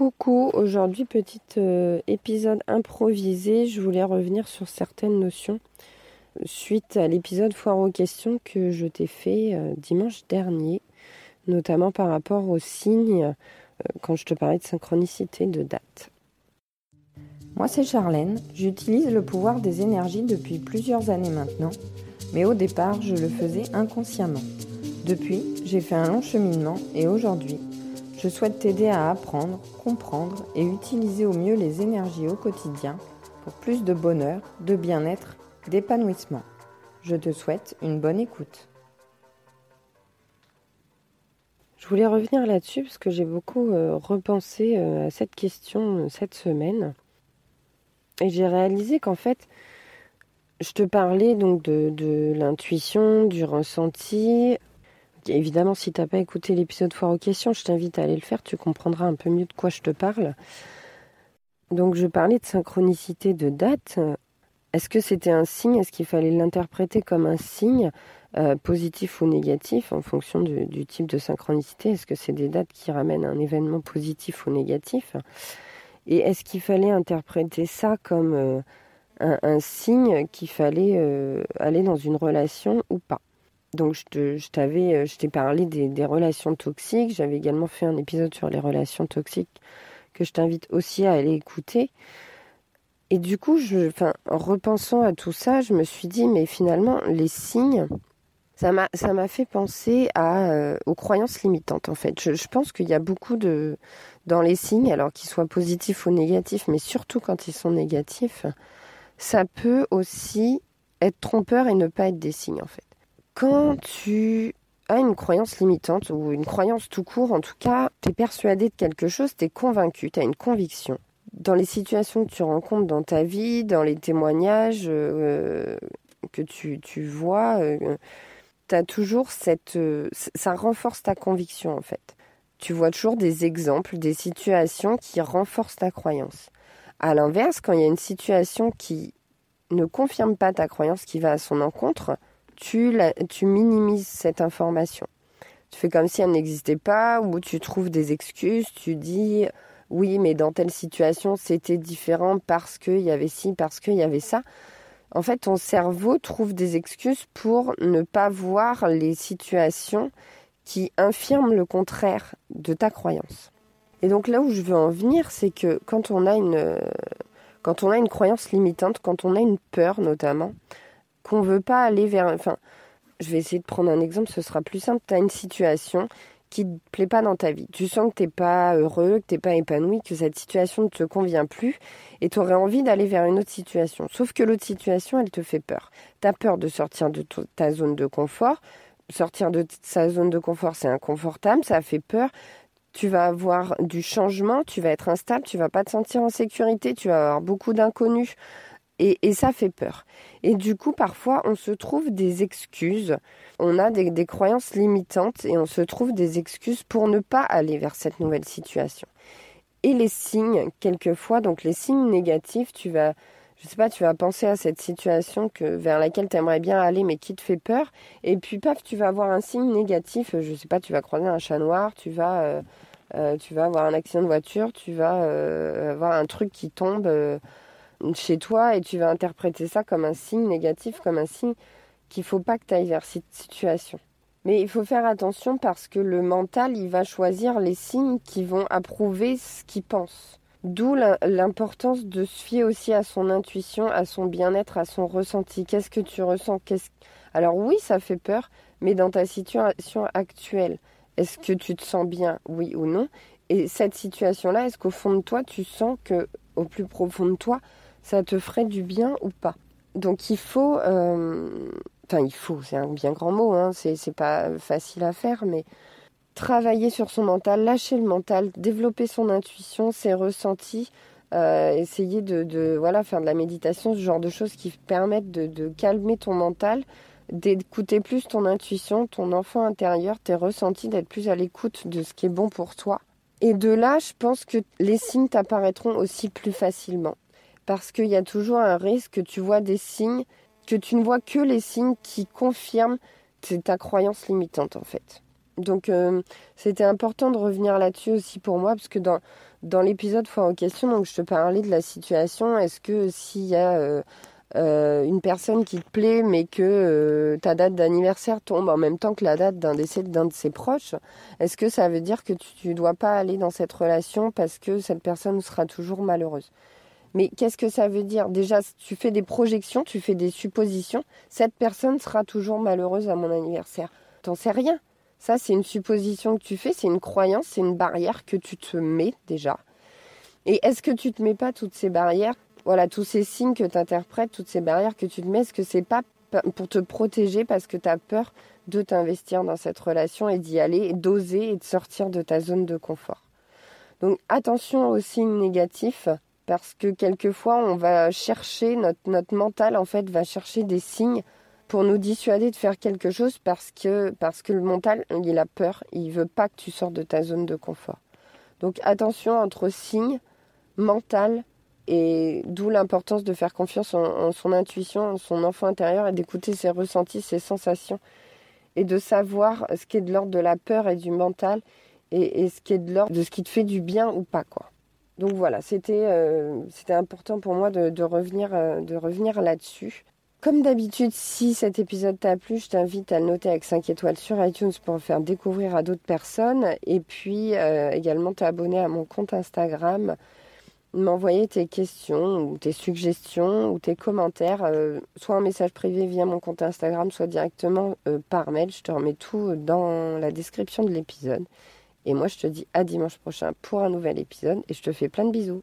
Coucou, aujourd'hui petit euh, épisode improvisé, je voulais revenir sur certaines notions suite à l'épisode foire aux questions que je t'ai fait euh, dimanche dernier, notamment par rapport aux signes euh, quand je te parlais de synchronicité de date. Moi c'est Charlène, j'utilise le pouvoir des énergies depuis plusieurs années maintenant, mais au départ je le faisais inconsciemment. Depuis, j'ai fait un long cheminement et aujourd'hui, je souhaite t'aider à apprendre, comprendre et utiliser au mieux les énergies au quotidien pour plus de bonheur, de bien-être, d'épanouissement. Je te souhaite une bonne écoute. Je voulais revenir là-dessus parce que j'ai beaucoup euh, repensé euh, à cette question euh, cette semaine. Et j'ai réalisé qu'en fait, je te parlais donc de, de l'intuition, du ressenti, Évidemment, si tu n'as pas écouté l'épisode Foire aux questions, je t'invite à aller le faire, tu comprendras un peu mieux de quoi je te parle. Donc je parlais de synchronicité de date. Est-ce que c'était un signe? Est-ce qu'il fallait l'interpréter comme un signe euh, positif ou négatif en fonction du, type de synchronicité? Est-ce que c'est des dates qui ramènent un événement positif ou négatif? Et est-ce qu'il fallait interpréter ça comme euh, un, signe qu'il fallait euh, aller dans une relation ou pas? Donc je, t'avais, euh, je t'ai parlé des, relations toxiques. J'avais également fait un épisode sur les relations toxiques que je t'invite aussi à aller écouter. Et du coup, je, enfin, en repensant à tout ça, je me suis dit, mais finalement, les signes, ça m'a, ça m'a fait penser à, euh, aux croyances limitantes, en fait. Je, je pense qu'il y a beaucoup de, dans les signes, alors qu'ils soient positifs ou négatifs, mais surtout quand ils sont négatifs, ça peut aussi être trompeur et ne pas être des signes, en fait. Quand tu as une croyance limitante ou une croyance tout court, en tout cas, tu es persuadé de quelque chose, tu es convaincu, tu as une conviction. Dans les situations que tu rencontres dans ta vie, dans les témoignages euh, que tu, tu vois, euh, tu as toujours cette... Euh, ça renforce ta conviction en fait. Tu vois toujours des exemples, des situations qui renforcent ta croyance. À l'inverse, quand il y a une situation qui ne confirme pas ta croyance, qui va à son encontre, tu, minimises cette information. Tu fais comme si elle n'existait pas ou tu trouves des excuses, tu dis oui, mais dans telle situation, c'était différent parce qu'il y avait ci, parce qu'il y avait ça. En fait, ton cerveau trouve des excuses pour ne pas voir les situations qui infirment le contraire de ta croyance. Et donc là où je veux en venir, c'est que quand on a une quand on a une croyance limitante, quand on a une peur notamment, qu'on veut pas aller vers. Enfin, je vais essayer de prendre un exemple, ce sera plus simple. Tu as une situation qui te plaît pas dans ta vie. Tu sens que tu n'es pas heureux, que tu n'es pas épanoui, que cette situation ne te convient plus et tu aurais envie d'aller vers une autre situation. Sauf que l'autre situation, elle te fait peur. Tu as peur de sortir de ta zone de confort. Sortir de sa zone de confort, c'est inconfortable, ça fait peur. Tu vas avoir du changement, tu vas être instable, tu vas pas te sentir en sécurité, tu vas avoir beaucoup d'inconnus. Et, ça fait peur. Et du coup, parfois, on se trouve des excuses. On a des, croyances limitantes et on se trouve des excuses pour ne pas aller vers cette nouvelle situation. Et les signes, quelquefois, donc les signes négatifs, tu vas, je sais pas, tu vas penser à cette situation que, vers laquelle tu aimerais bien aller mais qui te fait peur. Et puis, paf, tu vas avoir un signe négatif. Je sais pas, tu vas croiser un chat noir, tu vas, euh, euh, tu vas avoir un accident de voiture, tu vas euh, avoir un truc qui tombe chez toi et tu vas interpréter ça comme un signe négatif, comme un signe qu'il faut pas que tu ailles vers cette situation. Mais il faut faire attention parce que le mental, il va choisir les signes qui vont approuver ce qu'il pense. D'où l'importance de se fier aussi à son intuition, à son bien-être, à son ressenti. Qu'est-ce que tu ressens? Alors oui, ça fait peur, mais dans ta situation actuelle, est-ce que tu te sens bien, oui ou non Et cette situation-là, est-ce qu'au fond de toi, tu sens que, au plus profond de toi, ça te ferait du bien ou pas. Donc il faut, euh, enfin il faut, c'est un bien grand mot, hein, c'est pas facile à faire, mais travailler sur son mental, lâcher le mental, développer son intuition, ses ressentis, euh, essayer de, voilà faire de la méditation, ce genre de choses qui permettent de, de calmer ton mental, d'écouter plus ton intuition, ton enfant intérieur, tes ressentis, d'être plus à l'écoute de ce qui est bon pour toi. Et de là, je pense que les signes t'apparaîtront aussi plus facilement parce qu'il y a toujours un risque que tu vois des signes, que tu ne vois que les signes qui confirment ta croyance limitante en fait. Donc euh, c'était important de revenir là-dessus aussi pour moi, parce que dans, dans l'épisode Foi en question, donc je te parlais de la situation, est-ce que s'il y a euh, euh, une personne qui te plaît, mais que ta date d'anniversaire tombe en même temps que la date d'un décès d'un de ses proches, est-ce que ça veut dire que tu ne dois pas aller dans cette relation parce que cette personne sera toujours malheureuse? Mais qu'est-ce que ça veut dire? Déjà, tu fais des projections, tu fais des suppositions. Cette personne sera toujours malheureuse à mon anniversaire. T'en sais rien. Ça, c'est une supposition que tu fais, c'est une croyance, c'est une barrière que tu te mets déjà. Et est-ce que tu te mets pas toutes ces barrières, voilà, tous ces signes que tu interprètes, toutes ces barrières que tu te mets, est-ce que c'est pas pour te protéger parce que tu as peur de t'investir dans cette relation et d'y aller, d'oser et de sortir de ta zone de confort? Donc attention aux signes négatifs parce que quelquefois on va chercher, notre, mental en fait va chercher des signes pour nous dissuader de faire quelque chose parce que, le mental, il a peur, il veut pas que tu sortes de ta zone de confort. Donc attention entre signe, mental et d'où l'importance de faire confiance en, son intuition, en son enfant intérieur et d'écouter ses ressentis, ses sensations et de savoir ce qui est de l'ordre de la peur et du mental et, ce qui est de l'ordre de ce qui te fait du bien ou pas quoi. Donc voilà, c'était euh, c'était important pour moi de, revenir, euh, de revenir là-dessus. Comme d'habitude, si cet épisode t'a plu, je t'invite à noter avec 5 étoiles sur iTunes pour le faire découvrir à d'autres personnes. Et puis euh, également t'abonner à mon compte Instagram, m'envoyer tes questions ou tes suggestions ou tes commentaires, soit en message privé via mon compte Instagram, soit directement par mail. Je te remets tout dans la description de l'épisode. Et moi, je te dis à dimanche prochain pour un nouvel épisode et je te fais plein de bisous.